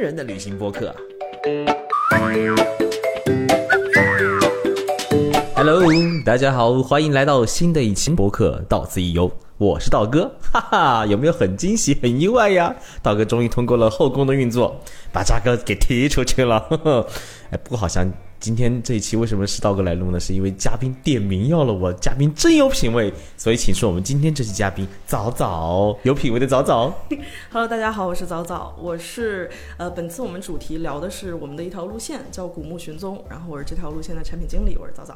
人的旅行播客。Hello，大家好，欢迎来到新的一期播客，到此一游。我是道哥，哈哈，有没有很惊喜、很意外呀？道哥终于通过了后宫的运作，把渣哥给踢出去了。呵呵哎，不过好像今天这一期为什么是道哥来录呢？是因为嘉宾点名要了我，嘉宾真有品位，所以请出我们今天这期嘉宾早早，有品位的早早。Hello，大家好，我是早早，我是呃，本次我们主题聊的是我们的一条路线，叫古墓寻踪，然后我是这条路线的产品经理，我是早早。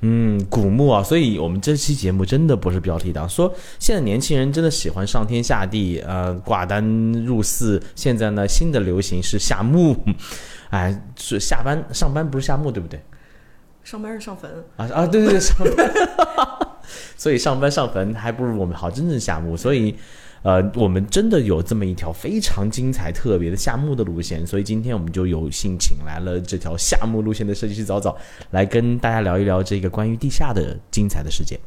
嗯，古墓啊，所以我们这期节目真的不是标题党，说现在年轻人真的喜欢上天下地，呃，挂单入寺。现在呢，新的流行是下墓，哎，是下班上班不是下墓，对不对？上班是上坟，啊啊，对对对，上班，所以上班上坟还不如我们好真正下墓，所以。呃，我们真的有这么一条非常精彩、特别的夏墓的路线，所以今天我们就有幸请来了这条夏墓路线的设计师早早，来跟大家聊一聊这个关于地下的精彩的世界。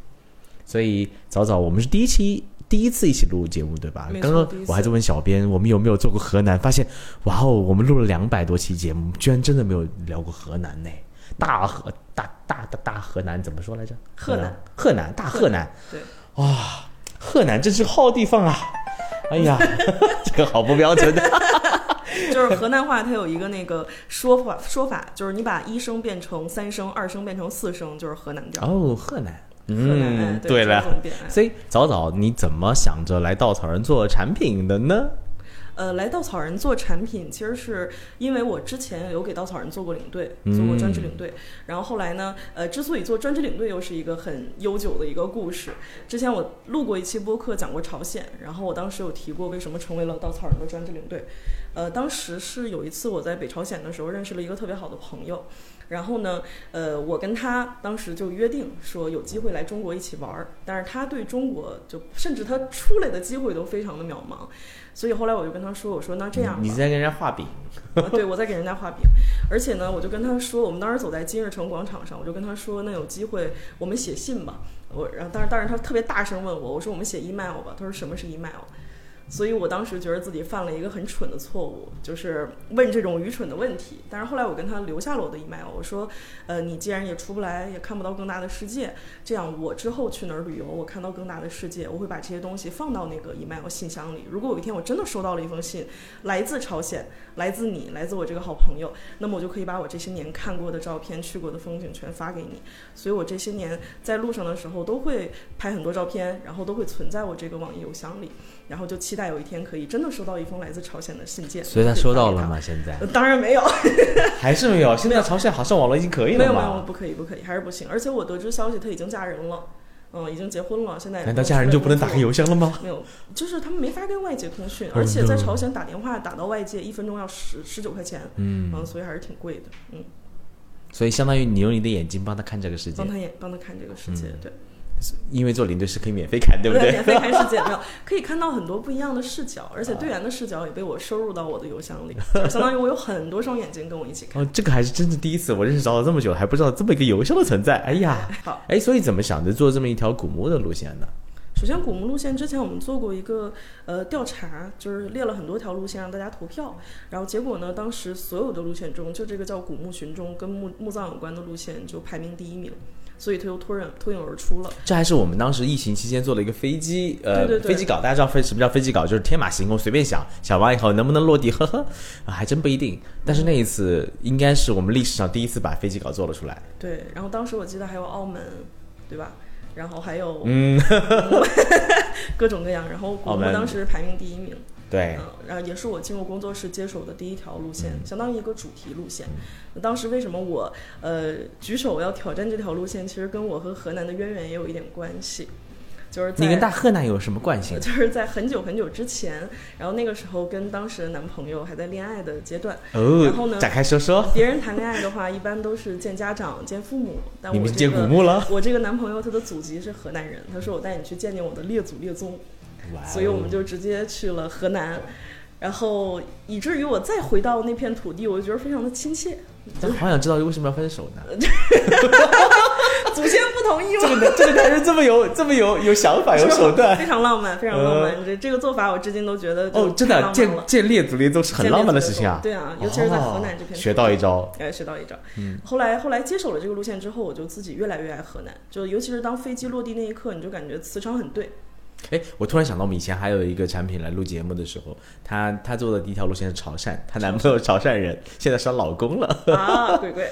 所以早早，我们是第一期第一次一起录节目，对吧？刚刚我还在问小编，我们有没有做过河南，发现哇哦，我们录了两百多期节目，居然真的没有聊过河南呢。大河大大大大河南怎么说来着？河南，河南大河南。对，哇，河南真是好地方啊！哎呀，这个好不标准的。就是河南话它有一个那个说法说法，就是你把一声变成三声，二声变成四声，就是河南调。哦，河南。嗯，对了所以早早你怎么想着来稻草人做产品的呢？呃，来稻草人做产品，其实是因为我之前有给稻草人做过领队，嗯做过专职领队。然后后来呢，呃，之所以做专职领队，又是一个很悠久的一个故事。之前我录过一期播客，讲过朝鲜，然后我当时有提过为什么成为了稻草人的专职领队。呃，当时是有一次我在北朝鲜的时候认识了一个特别好的朋友，然后呢，呃，我跟他当时就约定说有机会来中国一起玩儿，但是他对中国就甚至他出来的机会都非常的渺茫。所以后来我就跟他说：“我说那这样吧，你在跟人家画饼。啊，对，我在给人家画饼，而且呢，我就跟他说，我们当时走在金日成广场上，我就跟他说，那有机会我们写信吧。我，然后，但是，但是他特别大声问我，我说我们写 email 吧。他说什么是 email？所以我当时觉得自己犯了一个很蠢的错误，就是问这种愚蠢的问题。但是后来我跟他留下了我的 email，我说，呃，你既然也出不来，也看不到更大的世界，这样我之后去哪儿旅游，我看到更大的世界，我会把这些东西放到那个 email 信箱里。如果有一天我真的收到了一封信，来自朝鲜，来自你，来自我这个好朋友，那么我就可以把我这些年看过的照片、去过的风景全发给你。所以我这些年在路上的时候都会拍很多照片，然后都会存在我这个网易邮箱里，然后就期待有一天可以真的收到一封来自朝鲜的信件。所以他？收到了吗？现在呃当然没有，还是没有。现在朝鲜好像网络已经可以了没有没有，不可以不可以，还是不行。而且我得知消息，他已经嫁人了，嗯，已经结婚了，现在难道不用家人就不能打开邮箱了吗？没有，就是他们没法跟外界通讯，Oh 而且在朝鲜打电话打到外界，一分钟要十十九块钱，嗯，嗯，所以还是挺贵的，嗯，所以相当于你用你的眼睛帮他看这个世界帮，他眼帮他看这个世界，嗯对，因为做领队是可以免费看，对不对？免费看世界没有，可以看到很多不一样的视角，而且队员的视角也被我收入到我的邮箱里，就是相当于我有很多双眼睛跟我一起看。哦，这个还是真是第一次，我认识找了这么久，还不知道这么一个邮箱的存在。哎呀，好，哎，所以怎么想着做这么一条古墓的路线呢？首先古墓路线之前我们做过一个呃调查，就是列了很多条路线让大家投票，然后结果呢，当时所有的路线中，就这个叫古墓寻踪跟墓墓葬有关的路线就排名第一名，所以它又脱颖脱颖而出了。这还是我们当时疫情期间做了一个飞机，呃，对对对飞机稿，大家知道飞什么叫飞机稿？就是天马行空，随便想，想完以后能不能落地，呵呵，啊，还真不一定。但是那一次应该是我们历史上第一次把飞机稿做了出来。对，然后当时我记得还有澳门，对吧？然后还有嗯，各种各样，然后 我们当时排名第一名，对，嗯，然后也是我进入工作室接手的第一条路线，嗯相当于一个主题路线。当时为什么我呃举手要挑战这条路线，其实跟我和河南的渊源也有一点关系，就是你跟大河南有什么关系？就是在很久很久之前，然后那个时候跟当时的男朋友还在恋爱的阶段。然后哦，呢展开说说，别人谈恋爱的话，一般都是见家长、见父母，但你们是我这个见古墓了？我这个男朋友他的祖籍是河南人，他说我带你去见见我的列祖列宗，所以我们就直接去了河南，然后以至于我再回到那片土地，我就觉得非常的亲切。但好想知道为什么要分手呢？祖先不同意吗？这个这个男人这么有这么有有想法有手段非常浪漫，非常浪漫。这这个做法我至今都觉得哦，真的建建列祖列宗是很浪漫的事情啊。对啊，尤其是在河南这片，学到一招，哎，学到一招。嗯，后来后来接手了这个路线之后，我就自己越来越爱河南，就尤其是当飞机落地那一刻，你就感觉磁场很对。哎，我突然想到，我们以前还有一个产品来录节目的时候，她她做的第一条路线是潮汕，她男朋友潮汕人，现在是她老公了啊，鬼鬼，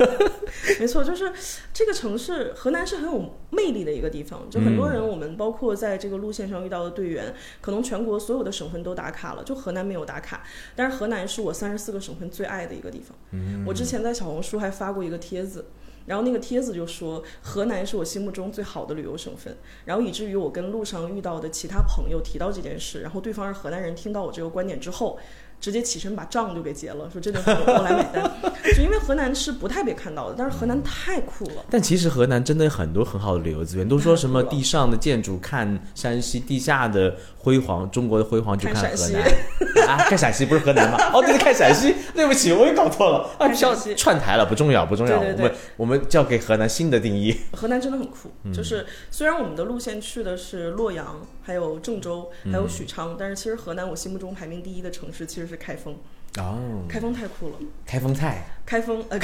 没错，就是这个城市，河南是很有魅力的一个地方，就很多人，我们包括在这个路线上遇到的队员，可能全国所有的省份都打卡了，就河南没有打卡，但是河南是我三十四个省份最爱的一个地方。嗯，我之前在小红书还发过一个帖子。然后那个帖子就说河南是我心目中最好的旅游省份，然后以至于我跟路上遇到的其他朋友提到这件事，然后对方是河南人，听到我这个观点之后。直接起身把账就给结了，说这顿饭我来买单。就因为河南是不太被看到的，但是河南太酷了。但其实河南真的很多很好的旅游资源，都说什么地上的建筑看山西，地下的辉煌，中国的辉煌就看河南。啊，看陕西不是河南吗？哦，对，看陕西，对不起，我也搞错了。啊，叫串台了，不重要，不重要。我们我们交给河南新的定义。河南真的很酷，就是虽然我们的路线去的是洛阳，还有郑州，还有许昌，但是其实河南我心目中排名第一的城市其实是。开封哦，开封太酷了！开封菜，开封呃，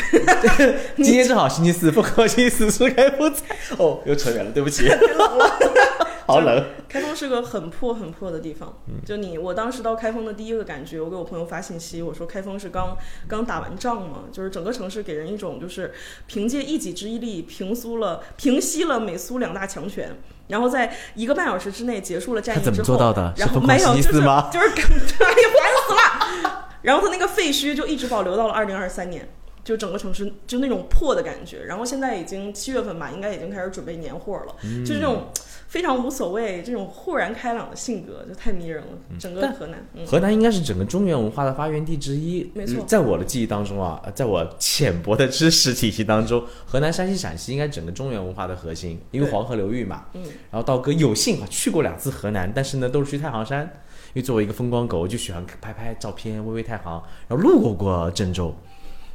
今天正好星期四，不高兴吃开封菜哦，又扯远了，对不起。好冷。开封是个很破很破的地方，就你我当时到开封的第一个感觉，我给我朋友发信息，我说开封是刚刚打完仗嘛，就是整个城市给人一种就是凭借一己之力平苏了平息了美苏两大强权。然后在一个半小时之内结束了战役之后，然后没有就是就是，哎呀烦死了！然后他那个废墟就一直保留到了二零二三年，就整个城市就那种破的感觉。然后现在已经七月份吧，应该已经开始准备年货了，就是那种。非常无所谓，这种豁然开朗的性格就太迷人了。整个河南，河南应该是整个中原文化的发源地之一。没错，在我的记忆当中啊，在我浅薄的知识体系当中，河南、山西、陕西应该整个中原文化的核心，因为黄河流域嘛。嗯。然后道哥有幸啊去过两次河南，但是呢都是去太行山，因为作为一个风光狗，我就喜欢拍拍照片，微微太行。然后路过过郑州，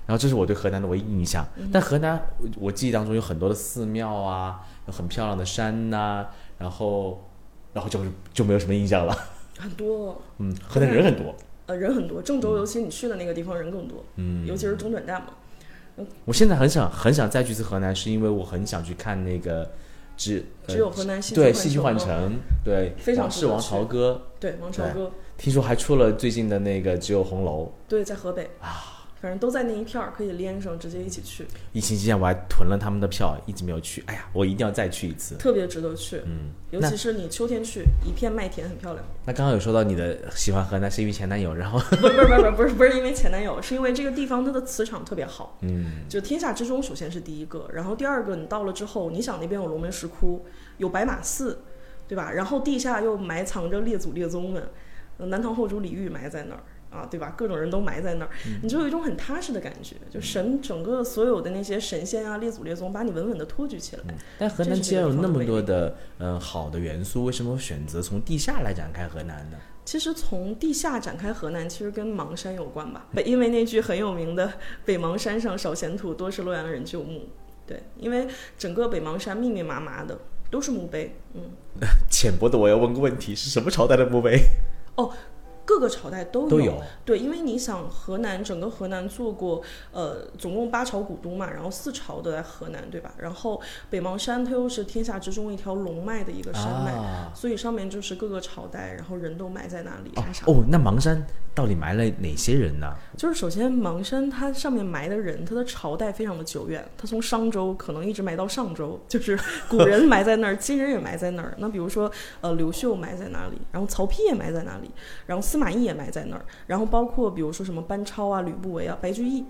然后这是我对河南的唯一印象。但河南我记忆当中有很多的寺庙啊，有很漂亮的山呐。然后，然后就就没有什么印象了。很多，嗯，河南人很多。呃，人很多。郑州，尤其你去的那个地方人更多。嗯，尤其是中转站嘛。我现在很想很想再去一次河南，是因为我很想去看那个只只有河南戏对戏剧幻城，对，非常是王朝歌，对王朝歌。听说还出了最近的那个只有红楼，对，在河北啊。反正都在那一片儿，可以连上，直接一起去。疫情期间我还囤了他们的票，一直没有去。哎呀，我一定要再去一次，特别值得去。嗯，尤其是你秋天去，一片麦田，很漂亮。那刚刚有说到你的喜欢河南是因为前男友，然后 不是不是不是不是不是因为前男友，是因为这个地方它的磁场特别好。嗯，就天下之中，首先是第一个，然后第二个，你到了之后，你想那边有龙门石窟，有白马寺，对吧？然后地下又埋藏着列祖列宗们，南唐后主李煜埋在那儿。啊，对吧？各种人都埋在那儿，你就有一种很踏实的感觉，就神整个所有的那些神仙啊、列祖列宗，把你稳稳的托举起来。但河南既然有那么多的嗯好的元素，为什么选择从地下来展开河南呢？其实从地下展开河南，其实跟邙山有关吧？因为那句很有名的“北邙山上少闲土，多是洛阳人旧墓”。对，因为整个北邙山密密麻麻的都是墓碑。嗯，浅薄的我要问个问题：是什么朝代的墓碑？哦。各个朝代都都有，对，因为你想河南整个河南做过，呃，总共八朝古都嘛，然后四朝都在河南，对吧？然后北邙山它又是天下之中一条龙脉的一个山脉，所以上面就是各个朝代，然后人都埋在那里。哦，那邙山到底埋了哪些人呢？就是首先邙山它上面埋的人，它的朝代非常的久远，它从商周可能一直埋到上周，就是古人 埋在那儿，今人也埋在那儿。那比如说，呃，刘秀埋在那里，然后曹丕也埋在那里，然后。司马懿也埋在那儿，然后包括比如说什么班超啊、吕不韦啊、白居易，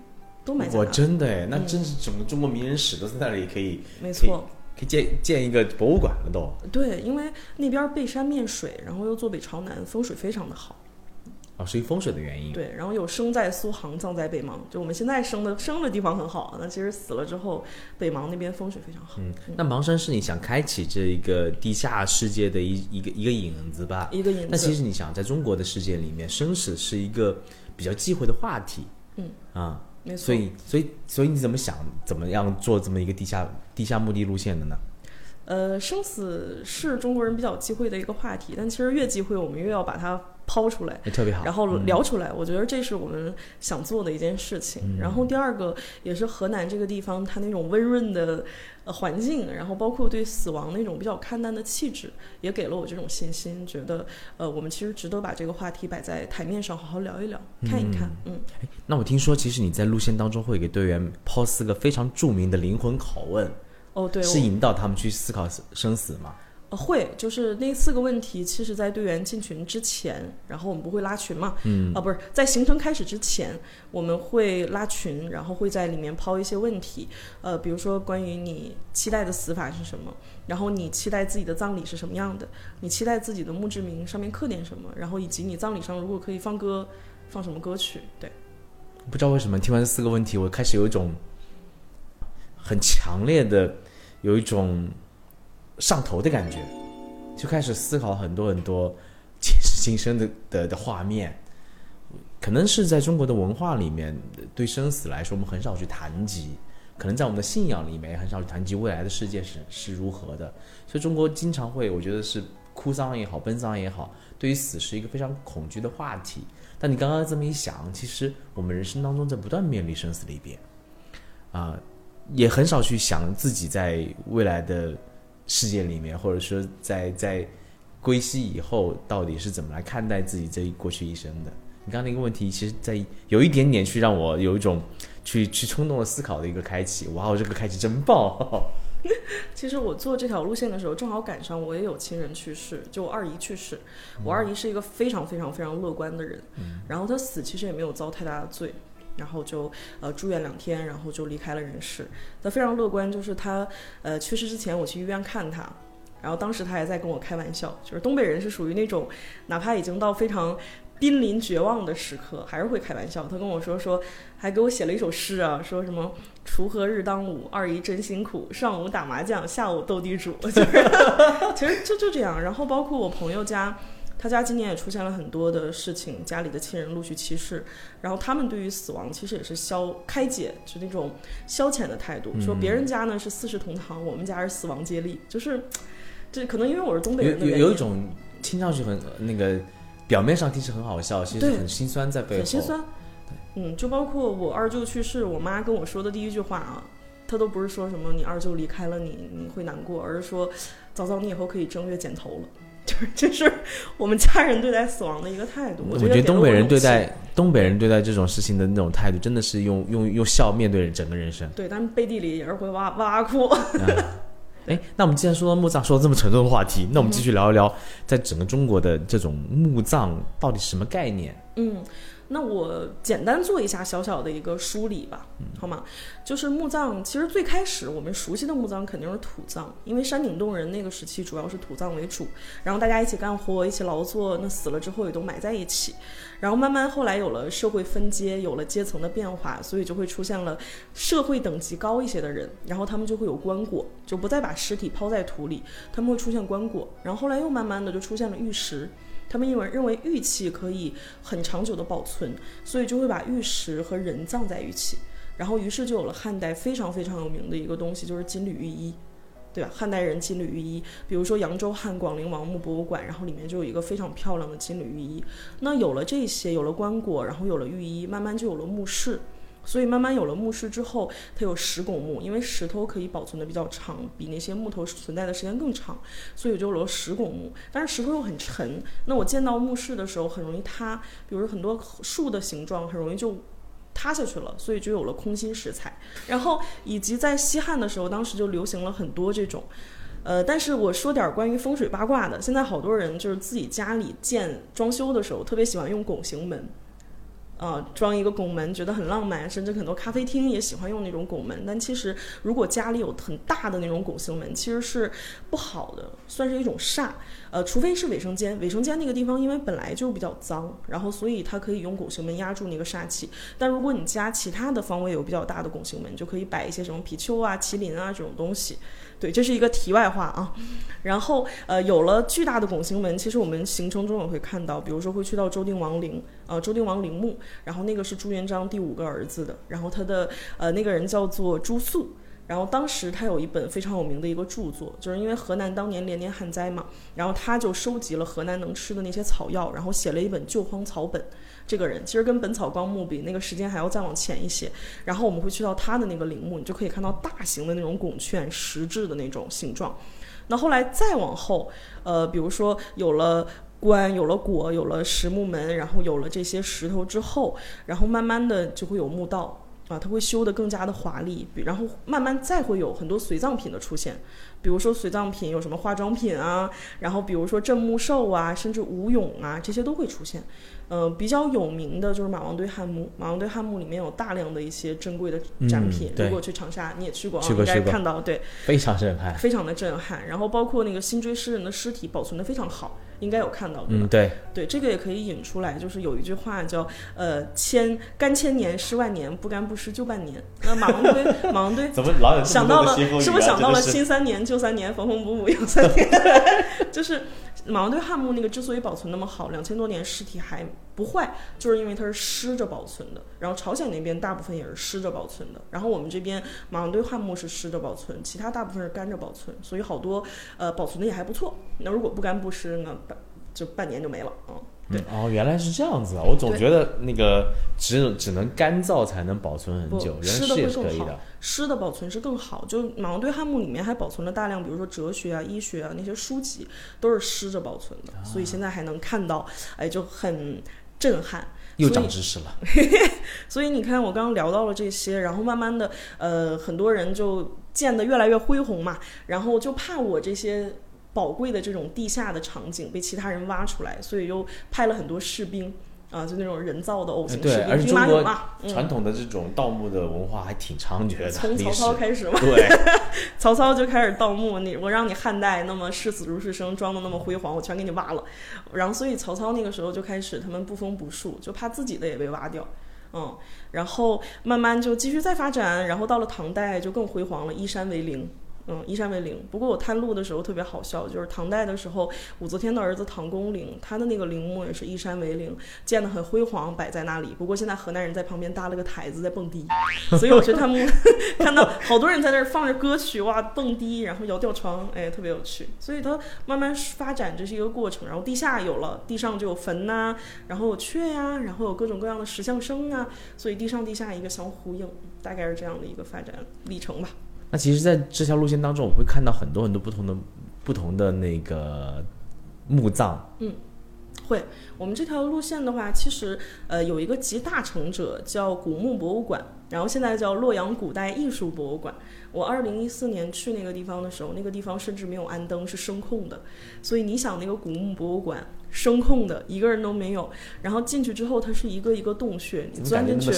都埋在。哇，真的哎，那真是整个中国名人史都在那里可以。没错，可以建建一个博物馆了都。对，因为那边背山面水，然后又坐北朝南，风水非常的好。啊，是因风水的原因。对，然后有生在苏杭，葬在北邙，就我们现在生的生的地方很好，那其实死了之后，北邙那边风水非常好。嗯，那邙山是你想开启这一个地下世界的一一个一个影子吧？一个影子。那其实你想，在中国的世界里面，生死是一个比较忌讳的话题。嗯。啊，没错。所以，所以，所以你怎么想，怎么样做这么一个地下地下墓地路线的呢？呃，生死是中国人比较忌讳的一个话题，但其实越忌讳，我们越要把它抛出来，也特别好。然后嗯聊出来。我觉得这是我们想做的一件事情。嗯然后第二个也是河南这个地方它那种温润的呃环境，然后包括对死亡那种比较看淡的气质，也给了我这种信心，觉得呃我们其实值得把这个话题摆在台面上好好聊一聊，看一看。嗯，那我听说，其实你在路线当中会给队员抛四个非常著名的灵魂拷问，哦对，是引导他们去思考死生死吗？呃，会，就是那四个问题，其实在队员进群之前，然后我们不会拉群嘛，嗯，啊，不是在行程开始之前，我们会拉群，然后会在里面抛一些问题，呃，比如说关于你期待的死法是什么，然后你期待自己的葬礼是什么样的，你期待自己的墓志铭上面刻点什么，然后以及你葬礼上如果可以放歌，放什么歌曲，对，不知道为什么听完这四个问题，我开始有一种很强烈的，有一种上头的感觉，就开始思考很多很多前世今生的的的画面。可能是在中国的文化里面，对生死来说，我们很少去谈及；可能在我们的信仰里面，也很少去谈及未来的世界是是如何的。所以中国经常会，我觉得是哭丧也好，奔丧也好，对于死是一个非常恐惧的话题。但你刚刚这么一想，其实我们人生当中在不断面临生死离别，啊、也很少去想自己在未来的世界里面，或者说在在归西以后，到底是怎么来看待自己这一过去一生的。你刚刚那个问题，其实在有一点点去让我有一种去去冲动的思考的一个开启。哇，哦，这个开启真棒！其实我做这条路线的时候，正好赶上我也有亲人去世，就我二姨去世。我二姨是一个非常非常非常乐观的人，然后她死其实也没有遭太大的罪，然后就呃住院两天，然后就离开了人世。他非常乐观，就是他呃去世之前我去医院看他。然后当时他还在跟我开玩笑，就是东北人是属于那种，哪怕已经到非常濒临绝望的时刻，还是会开玩笑。他跟我说说，还给我写了一首诗啊，说什么“锄禾日当午，二姨真辛苦，上午打麻将，下午斗地主”，就是 其实就就这样。然后包括我朋友家。他家今年也出现了很多的事情，家里的亲人陆续去世，然后他们对于死亡其实也是消开解，就那种消遣的态度，说别人家呢是四世同堂，我们家是死亡接力，就是这可能因为我是东北人有有一种听上去很那个，表面上听是很好笑，其实对很心酸在背后。很心酸。嗯，就包括我二舅去世，我妈跟我说的第一句话啊，她都不是说什么你二舅离开了你你会难过，而是说早早你以后可以正月剪头了。就是这是我们家人对待死亡的一个态度。我觉得东北人对待东北人对待这种事情的那种态度，真的是用用用笑面对整个人生。对，但背地里也是会哇哇哇哭。哎，那我们既然说到墓葬，说到这么沉重的话题，那我们继续聊一聊，在整个中国的这种墓葬到底是什么概念？嗯，那我简单做一下小小的一个梳理吧，好吗？就是墓葬，其实最开始我们熟悉的墓葬肯定是土葬，因为山顶洞人那个时期主要是土葬为主，然后大家一起干活，一起劳作，那死了之后也都埋在一起。然后慢慢后来有了社会分阶，有了阶层的变化，所以就会出现了社会等级高一些的人，然后他们就会有棺椁，就不再把尸体抛在土里，他们会出现棺椁。然后后来又慢慢的就出现了玉石。他们因为认为玉器可以很长久的保存，所以就会把玉石和人葬在一起，然后于是就有了汉代非常非常有名的一个东西，就是金缕玉衣，对吧？汉代人金缕玉衣，比如说扬州汉广陵王墓博物馆，然后里面就有一个非常漂亮的金缕玉衣。那有了这些，有了棺椁，然后有了玉衣，慢慢就有了墓室。所以慢慢有了墓室之后，它有石拱墓，因为石头可以保存的比较长，比那些木头存在的时间更长，所以就有了石拱墓。但是石头又很沉，那我见到墓室的时候很容易塌，比如很多树的形状很容易就塌下去了，所以就有了空心石材。然后以及在西汉的时候，当时就流行了很多这种。呃，但是我说点关于风水八卦的。现在好多人就是自己家里建装修的时候，特别喜欢用拱形门，呃，装一个拱门，觉得很浪漫，甚至很多咖啡厅也喜欢用那种拱门。但其实，如果家里有很大的那种拱形门，其实是不好的，算是一种煞。呃，除非是卫生间，卫生间那个地方因为本来就比较脏，然后所以它可以用拱形门压住那个煞气。但如果你家其他的方位有比较大的拱形门，就可以摆一些什么貔貅啊、麒麟啊这种东西。对，这是一个题外话啊。然后呃，有了巨大的拱形门，其实我们行程中也会看到，比如说会去到周定王陵，呃，周定王陵墓，然后那个是朱元璋第五个儿子的，然后他的呃那个人叫做朱肃。然后当时他有一本非常有名的一个著作，就是因为河南当年连年旱灾嘛，然后他就收集了河南能吃的那些草药，然后写了一本救荒草本。这个人其实跟《本草纲目》比那个时间还要再往前一些。然后我们会去到他的那个陵墓，你就可以看到大型的那种拱券，石质的那种形状。那后来再往后，呃，比如说有了棺，有了椁，有了石木门，然后有了这些石头之后，然后慢慢的就会有墓道。啊，它会修得更加的华丽，比然后慢慢再会有很多随葬品的出现，比如说随葬品有什么化妆品啊，然后比如说镇墓兽啊，甚至吴俑啊，这些都会出现。呃，比较有名的就是马王堆汉墓，马王堆汉墓里面有大量的一些珍贵的展品。对如果去长沙，你也去过啊，去过应该看到对，非常震撼。非常的震撼。然后包括那个辛追诗人的尸体保存的非常好，应该有看到对吧？嗯，对，对，这个也可以引出来，就是有一句话叫“呃，千干千年，湿万年，不干不湿就半年”。那马王堆，马王堆怎么老有想到了，啊是不是想到了新三年、旧三年，缝缝补补又三年？就是马王堆汉墓那个之所以保存那么好，两千多年尸体还不坏，就是因为它是湿着保存的。然后朝鲜那边大部分也是湿着保存的，然后我们这边马王堆汉墓是湿着保存，其他大部分是干着保存，所以好多呃保存的也还不错。那如果不干不湿呢，半就半年就没了啊。对嗯哦，原来是这样子啊！我总觉得那个只只能干燥才能保存很久，原来湿的也会更好是可以的。湿的保存是更好，就马王堆汉墓里面还保存了大量，比如说哲学啊、医学啊那些书籍，都是湿着保存的，啊所以现在还能看到，哎，就很震撼。又长知识了。所以你看，我刚刚聊到了这些，然后慢慢的，呃，很多人就建得越来越恢宏嘛，然后就怕我这些宝贵的这种地下的场景被其他人挖出来，所以又派了很多士兵啊，就那种人造的偶形士对，而兵，嘛，嗯，传统的这种盗墓的文化还挺猖獗的，从 曹操开始嘛，对，曹操就开始盗墓，你我让你汉代那么视死如是生，装的那么辉煌，我全给你挖了。然后所以曹操那个时候就开始他们不封不树，就怕自己的也被挖掉。嗯，然后慢慢就继续再发展，然后到了唐代就更辉煌了，依山为陵。嗯，依山为陵。不过我探路的时候特别好笑，就是唐代的时候，武则天的儿子唐公陵，他的那个陵墓也是依山为陵，建得很辉煌，摆在那里。不过现在河南人在旁边搭了个台子在蹦迪，所以我去探墓看到好多人在那儿放着歌曲，哇，蹦迪，然后摇吊床，哎，特别有趣。所以它慢慢发展，这是一个过程。然后地下有了，地上就有坟呐、然后有阙呀、然后有各种各样的石像生啊，所以地上地下一个相呼应，大概是这样的一个发展历程吧。那其实，在这条路线当中，我会看到很多很多不同的不同的那个墓葬。嗯会，我们这条路线的话，其实呃有一个集大成者叫古墓博物馆，然后现在叫洛阳古代艺术博物馆。我二零一四年去那个地方的时候，那个地方甚至没有安灯，是声控的。所以你想，那个古墓博物馆声控的，一个人都没有。然后进去之后，它是一个一个洞穴，你钻进去？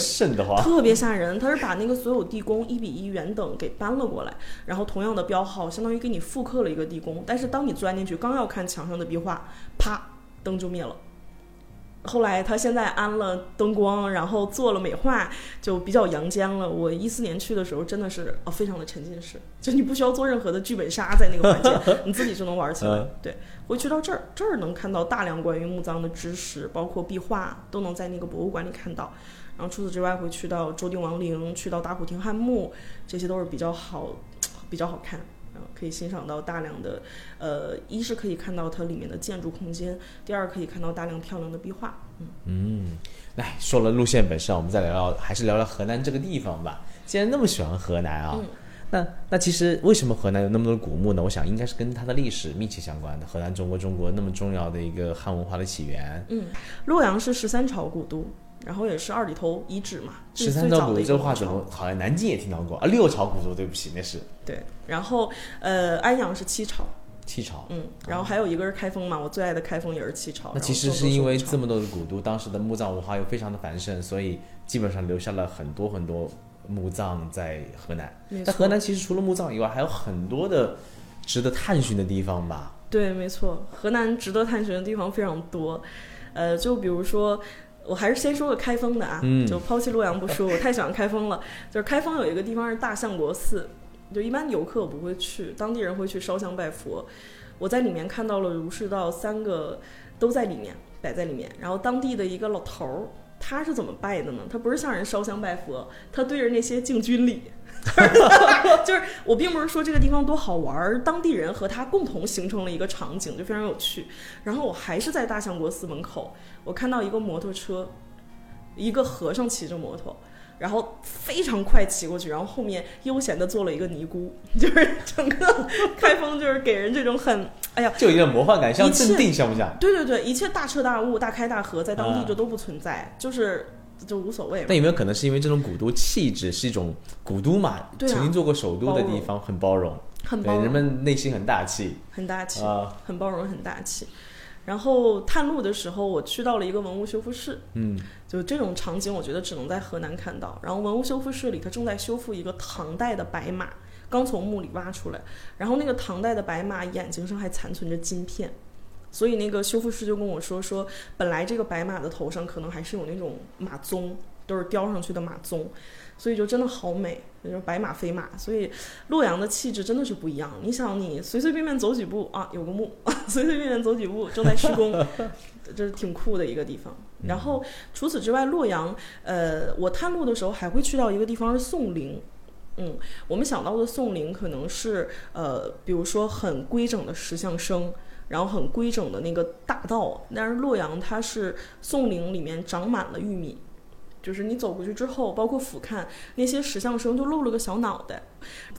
特别吓人。它是把那个所有地宫一比一原等给搬了过来，然后同样的标号，相当于给你复刻了一个地宫。但是当你钻进去，刚要看墙上的壁画，啪，灯就灭了。后来他现在安了灯光，然后做了美化，就比较阳间了。我一四年去的时候，真的是哦，非常的沉浸式，就你不需要做任何的剧本杀，在那个环节，你自己就能玩起来。嗯对，会去到这儿，这儿能看到大量关于墓葬的知识，包括壁画，都能在那个博物馆里看到。然后除此之外，会去到周定王陵，去到大普亭汉墓，这些都是比较好，比较好看。可以欣赏到大量的，呃，一是可以看到它里面的建筑空间，第二可以看到大量漂亮的壁画。嗯嗯，来说了路线本身，我们再聊聊，还是聊聊河南这个地方吧。既然那么喜欢河南啊，嗯那那其实为什么河南有那么多古墓呢？我想应该是跟它的历史密切相关的。河南中国中国那么重要的一个汉文化的起源，嗯洛阳是十三朝古都，然后也是二里头遗址嘛，十三朝古都。这个话怎么好像南京也听到过啊？六朝古都，对不起，那是对，然后呃，安阳是七朝，七朝。嗯，然后还有一个是开封嘛，我最爱的开封也是七朝。那其实是因为这么多的古都，当时的墓葬文化又非常的繁盛，所以基本上留下了很多很多墓葬在河南。没错但河南其实除了墓葬以外，还有很多的值得探寻的地方吧。对，没错，河南值得探寻的地方非常多，呃，就比如说。我还是先说个开封的啊，嗯就抛弃洛阳不说，我太喜欢开封了。就是开封有一个地方是大相国寺，就一般游客不会去，当地人会去烧香拜佛。我在里面看到了儒释道三个都在里面摆在里面，然后当地的一个老头儿，他是怎么拜的呢？他不是向人烧香拜佛，他对着那些敬军礼。就是我并不是说这个地方多好玩，当地人和他共同形成了一个场景，就非常有趣。然后我还是在大相国寺门口，我看到一个摩托车，一个和尚骑着摩托，然后非常快骑过去，然后后面悠闲的做了一个尼姑，就是整个开封就是给人这种很哎呀，就有点魔幻感，像镇定，像不像？对对对，一切大彻大悟、大开大合，在当地就都不存在，就是就无所谓嘛但。有没有可能是因为这种古都气质是一种古都嘛？对啊曾经做过首都的地方，很包容，很包容，们内心很大气很大气，啊。很包容，很大气。然后探路的时候，我去到了一个文物修复室，嗯，就这种场景，我觉得只能在河南看到。然后文物修复室里，它正在修复一个唐代的白马，刚从墓里挖出来。然后那个唐代的白马眼睛上还残存着金片，所以那个修复师就跟我说说，本来这个白马的头上可能还是有那种马鬃，都是雕上去的马鬃，所以就真的好美，就是白马非马。所以洛阳的气质真的是不一样。你想，你随随便便走几步啊，有个墓，随随便便走几步正在施工，这是挺酷的一个地方。然后除此之外，洛阳，呃，我探路的时候还会去到一个地方是宋陵。嗯，我们想到的宋陵可能是呃，比如说很规整的石像生，然后很规整的那个大道。但是洛阳它是宋陵里面长满了玉米，就是你走过去之后，包括俯瞰那些石像生，就露了个小脑袋，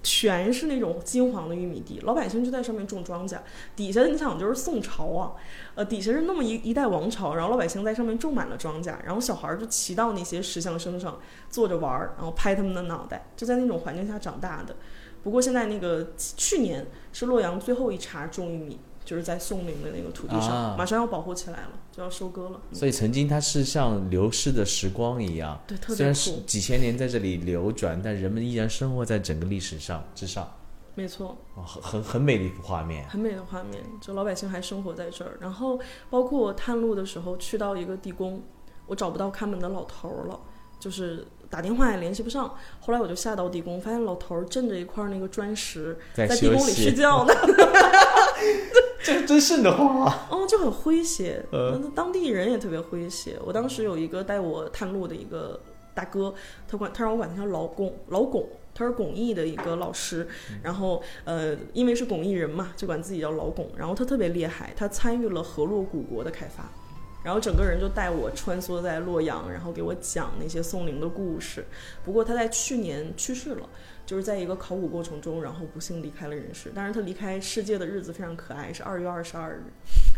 全是那种金黄的玉米地，老百姓就在上面种庄稼。底下你想就是宋朝啊，呃，底下是那么一一代王朝，然后老百姓在上面种满了庄稼，然后小孩儿就骑到那些石像生上坐着玩儿，然后拍他们的脑袋，就在那种环境下长大的。不过现在那个去年是洛阳最后一茬种玉米，就是在宋陵的那个土地上，啊马上要保护起来了，就要收割了。所以曾经它是像流逝的时光一样，对，特虽然别是，几千年在这里流转，但人们依然生活在整个历史上之上，没错。哦很很很美的一幅画面。很美的画面，就老百姓还生活在这儿。然后包括我探路的时候去到一个地宫，我找不到看门的老头儿了，就是打电话也联系不上。后来我就下到地宫，发现老头儿镇着一块那个砖石，在在地宫里睡觉呢，真瘆得慌啊！哦，就很诙谐。呃当地人也特别诙谐。我当时有一个带我探路的一个大哥，他管他让我管他叫老巩，老巩。他是巩义的一个老师，然后呃，因为是巩义人嘛，就管自己叫老巩。然后他特别厉害，他参与了河洛古国的开发，然后整个人就带我穿梭在洛阳，然后给我讲那些宋陵的故事。不过他在去年去世了，就是在一个考古过程中，然后不幸离开了人世。但是他离开世界的日子非常可爱，是二月二十二日，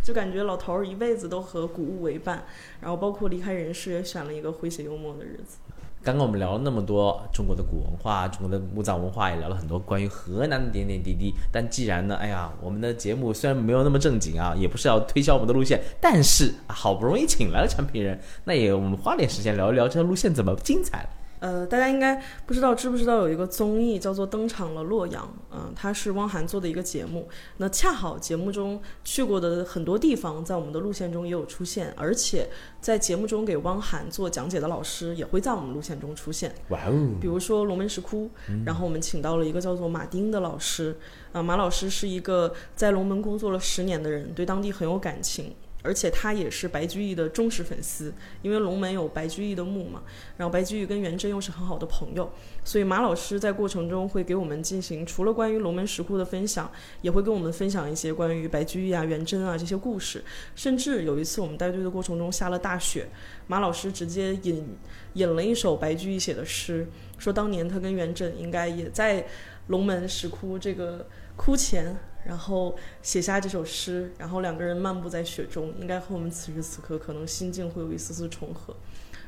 就感觉老头儿一辈子都和古物为伴，然后包括离开人世也选了一个诙谐幽默的日子。刚刚我们聊了那么多中国的古文化、中国的墓葬文化，也聊了很多关于河南的点点滴滴。但既然呢，哎呀，我们的节目虽然没有那么正经啊，也不是要推销我们的路线，但是好不容易请来了产品人，那也我们花点时间聊一聊这条路线怎么精彩。呃，大家应该不知道知不知道有一个综艺叫做《登场了洛阳》，嗯、它是汪涵做的一个节目。那恰好节目中去过的很多地方，在我们的路线中也有出现，而且在节目中给汪涵做讲解的老师也会在我们路线中出现。哇哦，比如说龙门石窟，然后我们请到了一个叫做马丁的老师，啊、马老师是一个在龙门工作了十年的人，对当地很有感情。而且他也是白居易的忠实粉丝，因为龙门有白居易的墓嘛，然后白居易跟元稹又是很好的朋友，所以马老师在过程中会给我们进行除了关于龙门石窟的分享，也会跟我们分享一些关于白居易啊、元稹啊这些故事。甚至有一次我们带队的过程中下了大雪，马老师直接引引了一首白居易写的诗，说当年他跟元稹应该也在龙门石窟这个窟前，然后写下这首诗，然后两个人漫步在雪中，应该和我们此时此刻可能心境会有一丝丝重合。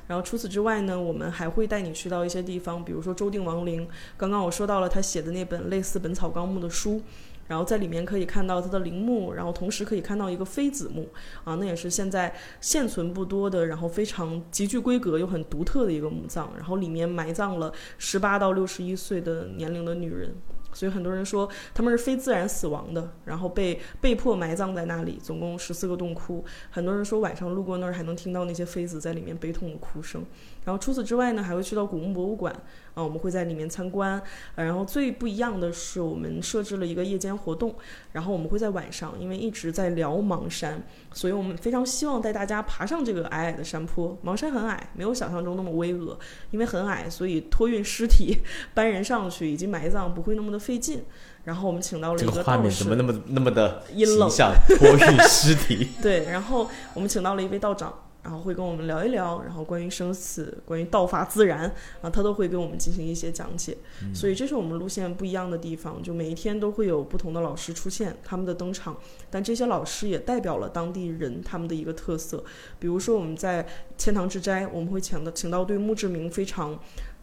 然后除此之外呢，我们还会带你去到一些地方，比如说周定王陵。刚刚我说到了他写的那本类似《本草纲目》的书，然后在里面可以看到他的陵墓，然后同时可以看到一个妃子墓啊，那也是现在现存不多的，然后非常极具规格又很独特的一个墓葬。然后里面埋葬了十八到六十一岁的年龄的女人。所以很多人说他们是非自然死亡的，然后被被迫埋葬在那里，总共十四个洞窟。很多人说晚上路过那儿还能听到那些妃子在里面悲痛的哭声。然后除此之外呢，还会去到古墓博物馆啊，我们会在里面参观。呃然后最不一样的是，我们设置了一个夜间活动，然后我们会在晚上，因为一直在聊芒山，所以我们非常希望带大家爬上这个矮矮的山坡。芒山很矮，没有想象中那么巍峨，因为很矮，所以托运尸体、搬人上去以及埋葬不会那么的费劲。然后我们请到了这一道个画面怎么那么那么的阴冷？托运尸体，对，然后我们请到了一位道长，然后会跟我们聊一聊，然后关于生死、关于道法自然啊，他都会给我们进行一些讲解。所以这是我们路线不一样的地方，就每一天都会有不同的老师出现，他们的登场，但这些老师也代表了当地人他们的一个特色。比如说我们在千堂之斋，我们会请到请到对墓志铭非常。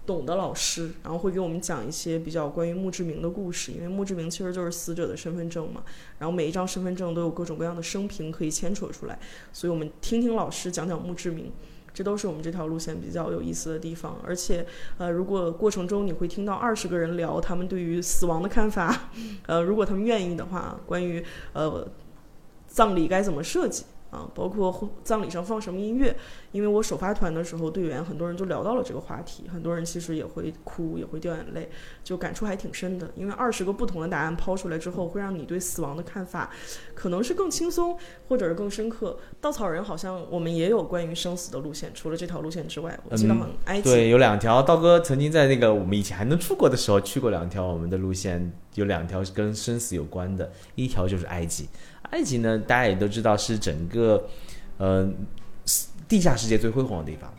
懂的老师，然后会给我们讲一些比较关于墓志铭的故事，因为墓志铭其实就是死者的身份证嘛，然后每一张身份证都有各种各样的生平可以牵扯出来，所以我们听听老师讲讲墓志铭，这都是我们这条路线比较有意思的地方。而且，呃，如果过程中你会听到二十个人聊他们对于死亡的看法，呃，如果他们愿意的话，关于呃葬礼该怎么设计。啊，包括葬礼上放什么音乐，因为我首发团的时候，队员很多人就聊到了这个话题，很多人其实也会哭，也会掉眼泪，就感触还挺深的。因为二十个不同的答案抛出来之后，会让你对死亡的看法，可能是更轻松，或者是更深刻。稻草人好像我们也有关于生死的路线，除了这条路线之外，我记得好像埃及、对，有两条。道哥曾经在那个我们以前还能出国的时候去过两条我们的路线，有两条是跟生死有关的，一条就是埃及。埃及呢，大家也都知道是整个，呃，地下世界最辉煌的地方。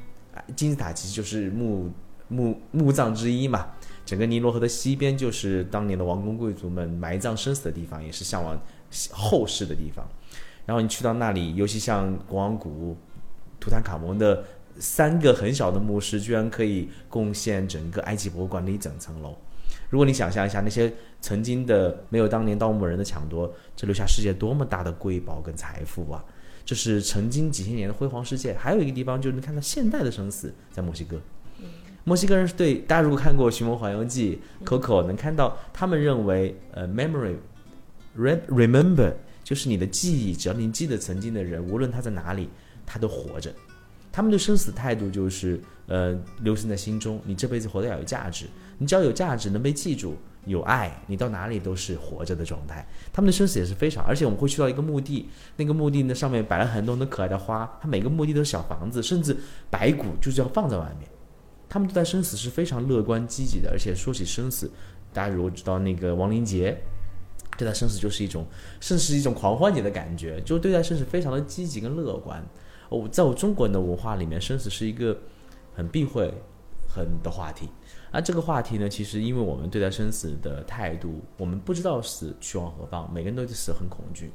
金字塔其实就是墓墓墓葬之一嘛。整个尼罗河的西边就是当年的王公贵族们埋葬生死的地方，也是向往后世的地方。然后你去到那里，尤其像国王谷、图坦卡蒙的三个很小的墓室，居然可以贡献整个埃及博物馆的一整层楼。如果你想象一下，那些曾经的没有当年盗墓人的抢夺，这留下世界多么大的瑰宝跟财富啊！这是曾经几千年的辉煌世界。还有一个地方就是能看到现代的生死，在墨西哥。墨西哥人是对大家如果看过《寻梦环游记》，Coco 能看到他们认为，呃，memory re remember 就是你的记忆，只要你记得曾经的人，无论他在哪里，他都活着。他们对生死态度就是，呃，留存在心中。你这辈子活得要有价值，你只要有价值，能被记住，有爱，你到哪里都是活着的状态。他们的生死也是非常，而且我们会去到一个墓地，那个墓地那上面摆了很多很多可爱的花，它每个墓地都是小房子，甚至白骨就是要放在外面。他们对待生死是非常乐观积极的，而且说起生死，大家如果知道那个亡灵节，对待生死就是一种，甚至是一种狂欢节的感觉，就对待生死非常的积极跟乐观。哦，在我中国人的文化里面，生死是一个很避讳、很的话题。而这个话题呢，其实因为我们对待生死的态度，我们不知道死去往何方，每个人都对死很恐惧，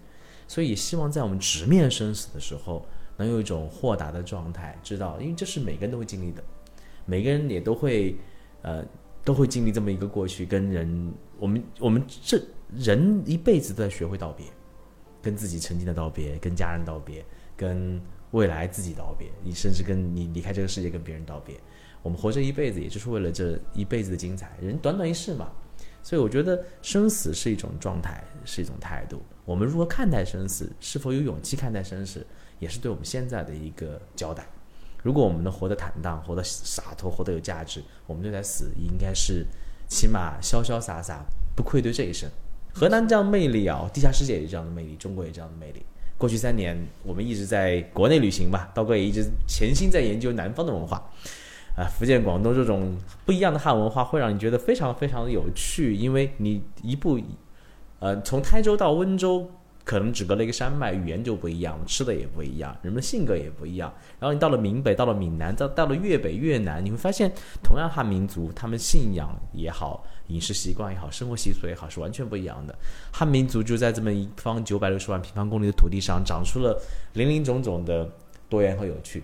所以也希望在我们直面生死的时候，能有一种豁达的状态，知道，因为这是每个人都会经历的，每个人也都会，呃，都会经历这么一个过去，跟人，我们我们这人一辈子都在学会道别，跟自己曾经的道别，跟家人道别，跟未来自己道别，你甚至跟你离开这个世界跟别人道别。我们活这一辈子，也就是为了这一辈子的精彩。人短短一世嘛，所以我觉得生死是一种状态，是一种态度。我们如何看待生死，是否有勇气看待生死，也是对我们现在的一个交代。如果我们能活得坦荡，活得洒脱，活得有价值，我们对待死应该是起码潇潇洒洒，不愧对这一生。河南这样的魅力啊，地下世界也有这样的魅力，中国也这样的魅力。过去三年，我们一直在国内旅行吧，刀哥也一直潜心在研究南方的文化。啊，福建、广东这种不一样的汉文化，会让你觉得非常非常的有趣，因为你一步，呃，从台州到温州，可能只隔了一个山脉，语言就不一样，吃的也不一样，人们的性格也不一样。然后你到了闽北，到了闽南，到到了粤北、越南，你会发现，同样汉民族，他们信仰也好，饮食习惯也好，生活习俗也好，是完全不一样的。汉民族就在这么一方九百六十万平方公里的土地上，长出了林林种种的多元和有趣。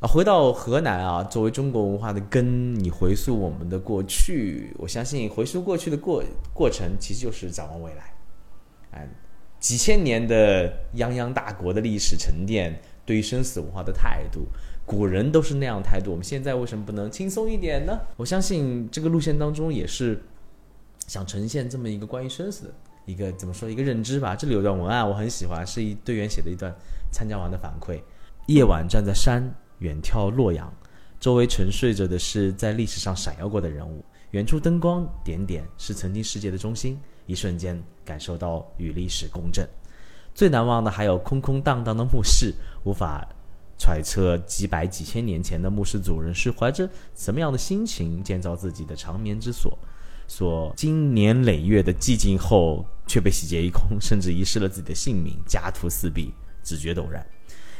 啊，回到河南啊，作为中国文化的根，你回溯我们的过去，我相信回溯过去的过过程，其实就是展望未来。哎，几千年的泱泱大国的历史沉淀，对于生死文化的态度，古人都是那样态度，我们现在为什么不能轻松一点呢？我相信这个路线当中也是想呈现这么一个关于生死的一个怎么说一个认知吧。这里有段文案我很喜欢，是一队员写的一段参加完的反馈：夜晚站在山。远眺洛阳，周围沉睡着的是在历史上闪耀过的人物，远处灯光点点是曾经世界的中心，一瞬间感受到与历史共振。最难忘的还有空空荡荡的墓室，无法揣测几百几千年前的墓室主人是怀着什么样的心情建造自己的长眠之所。所经年累月的寂静后，却被洗劫一空，甚至遗失了自己的性命，家徒四壁，只觉陡然。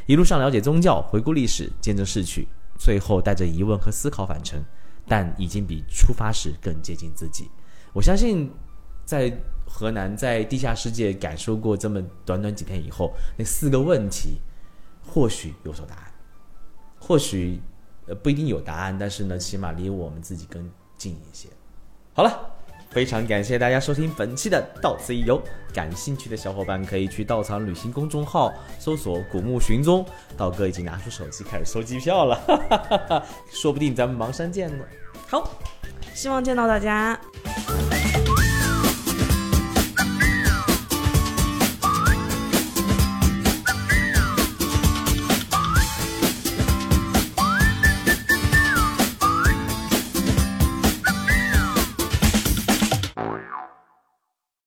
一路上了解宗教，回顾历史，见证逝去，最后带着疑问和思考返程，但已经比出发时更接近自己。我相信，在河南，在地下世界感受过这么短短几天以后，那四个问题或许有所答案，或许呃不一定有答案，但是呢，起码离我们自己更近一些。好了，非常感谢大家收听本期的《到此一游》。感兴趣的小伙伴可以去稻草旅行公众号搜索“古墓寻踪”。道哥已经拿出手机开始收机票了，哈哈哈哈说不定咱们芒山见呢。好，希望见到大家。